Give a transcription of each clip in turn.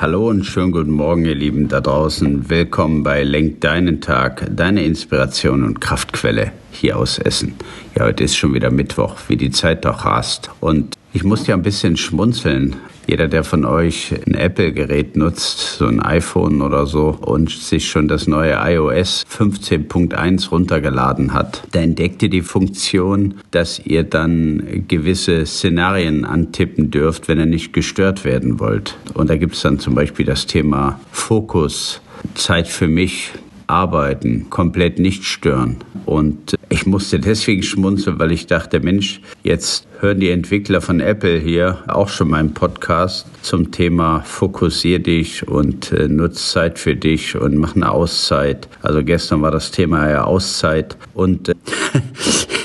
Hallo und schönen guten Morgen, ihr Lieben da draußen. Willkommen bei Lenk deinen Tag, deine Inspiration und Kraftquelle hier aus Essen. Ja, heute ist schon wieder Mittwoch, wie die Zeit doch rast. Und ich musste ja ein bisschen schmunzeln. Jeder, der von euch ein Apple-Gerät nutzt, so ein iPhone oder so, und sich schon das neue iOS 15.1 runtergeladen hat, da entdeckt ihr die Funktion, dass ihr dann gewisse Szenarien antippen dürft, wenn ihr nicht gestört werden wollt. Und da gibt es dann zum Beispiel das Thema Fokus, Zeit für mich, arbeiten, komplett nicht stören. Und ich musste deswegen schmunzeln, weil ich dachte, Mensch, jetzt hören die Entwickler von Apple hier auch schon meinen Podcast zum Thema Fokussier dich und äh, nutz Zeit für dich und mach eine Auszeit. Also gestern war das Thema ja Auszeit und äh,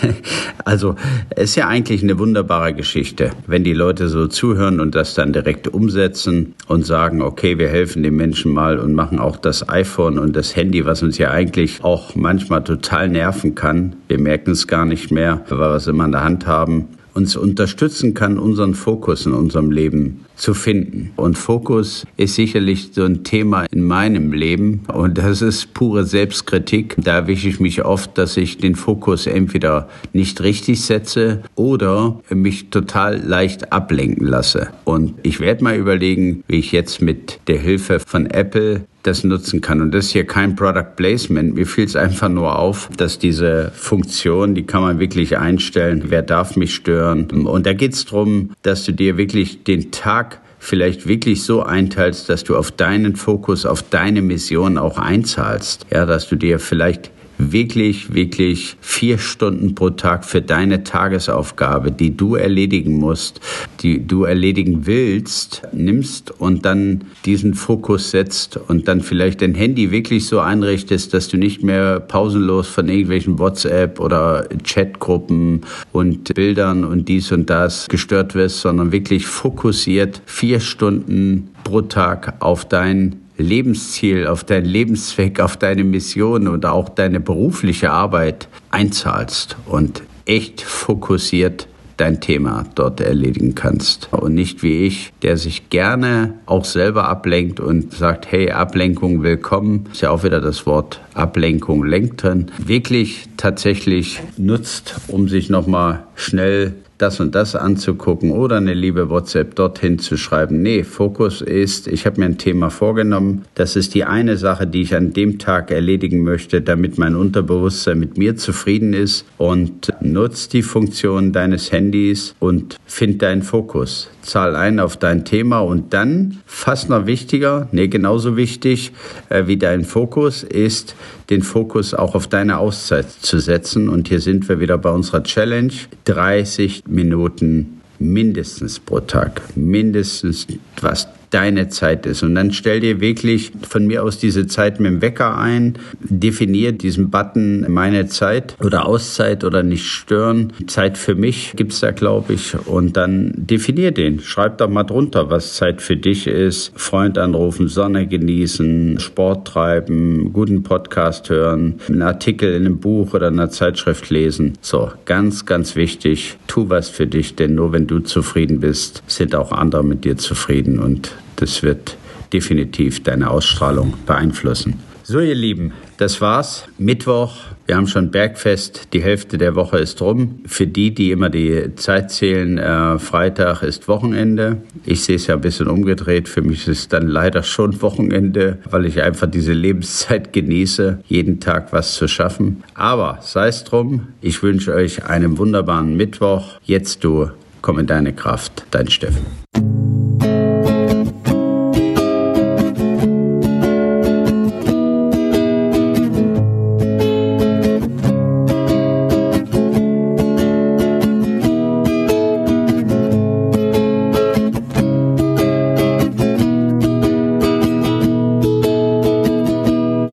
also ist ja eigentlich eine wunderbare Geschichte, wenn die Leute so zuhören und das dann direkt umsetzen und sagen, okay, wir helfen den Menschen mal und machen auch das iPhone und das Handy, was uns ja eigentlich auch manchmal total nerven kann. Wir merken es gar nicht mehr, weil wir es immer in der Hand haben uns unterstützen kann, unseren Fokus in unserem Leben zu finden. Und Fokus ist sicherlich so ein Thema in meinem Leben und das ist pure Selbstkritik. Da erwische ich mich oft, dass ich den Fokus entweder nicht richtig setze oder mich total leicht ablenken lasse. Und ich werde mal überlegen, wie ich jetzt mit der Hilfe von Apple das nutzen kann. Und das ist hier kein Product Placement. Mir fiel es einfach nur auf, dass diese Funktion, die kann man wirklich einstellen. Wer darf mich stören? Und da geht es darum, dass du dir wirklich den Tag vielleicht wirklich so einteilst, dass du auf deinen Fokus, auf deine Mission auch einzahlst. Ja, dass du dir vielleicht wirklich, wirklich vier Stunden pro Tag für deine Tagesaufgabe, die du erledigen musst, die du erledigen willst, nimmst und dann diesen Fokus setzt und dann vielleicht dein Handy wirklich so einrichtest, dass du nicht mehr pausenlos von irgendwelchen WhatsApp oder Chatgruppen und Bildern und dies und das gestört wirst, sondern wirklich fokussiert vier Stunden pro Tag auf dein Lebensziel, auf deinen Lebenszweck, auf deine Mission oder auch deine berufliche Arbeit einzahlst und echt fokussiert dein Thema dort erledigen kannst. Und nicht wie ich, der sich gerne auch selber ablenkt und sagt, hey, Ablenkung willkommen. Ist ja auch wieder das Wort Ablenkung lenkt drin. Wirklich tatsächlich nutzt, um sich nochmal schnell das und das anzugucken oder eine liebe WhatsApp dorthin zu schreiben. Nee, Fokus ist, ich habe mir ein Thema vorgenommen. Das ist die eine Sache, die ich an dem Tag erledigen möchte, damit mein Unterbewusstsein mit mir zufrieden ist und nutzt die Funktion deines Handys und find deinen Fokus. Zahl ein auf dein Thema und dann, fast noch wichtiger, nee, genauso wichtig äh, wie dein Fokus, ist den Fokus auch auf deine Auszeit zu setzen. Und hier sind wir wieder bei unserer Challenge. 30 Minuten mindestens pro Tag. Mindestens was deine Zeit ist. Und dann stell dir wirklich von mir aus diese Zeit mit dem Wecker ein, definier diesen Button meine Zeit oder Auszeit oder nicht stören. Zeit für mich gibt's da, glaube ich. Und dann definier den. Schreib doch mal drunter, was Zeit für dich ist. Freund anrufen, Sonne genießen, Sport treiben, guten Podcast hören, einen Artikel in einem Buch oder einer Zeitschrift lesen. So, ganz, ganz wichtig. Tu was für dich, denn nur wenn du zufrieden bist, sind auch andere mit dir zufrieden. Und das wird definitiv deine Ausstrahlung beeinflussen. So, ihr Lieben, das war's. Mittwoch. Wir haben schon Bergfest. Die Hälfte der Woche ist rum. Für die, die immer die Zeit zählen, äh, Freitag ist Wochenende. Ich sehe es ja ein bisschen umgedreht. Für mich ist es dann leider schon Wochenende, weil ich einfach diese Lebenszeit genieße, jeden Tag was zu schaffen. Aber sei es drum. Ich wünsche euch einen wunderbaren Mittwoch. Jetzt du, komm in deine Kraft. Dein Steffen.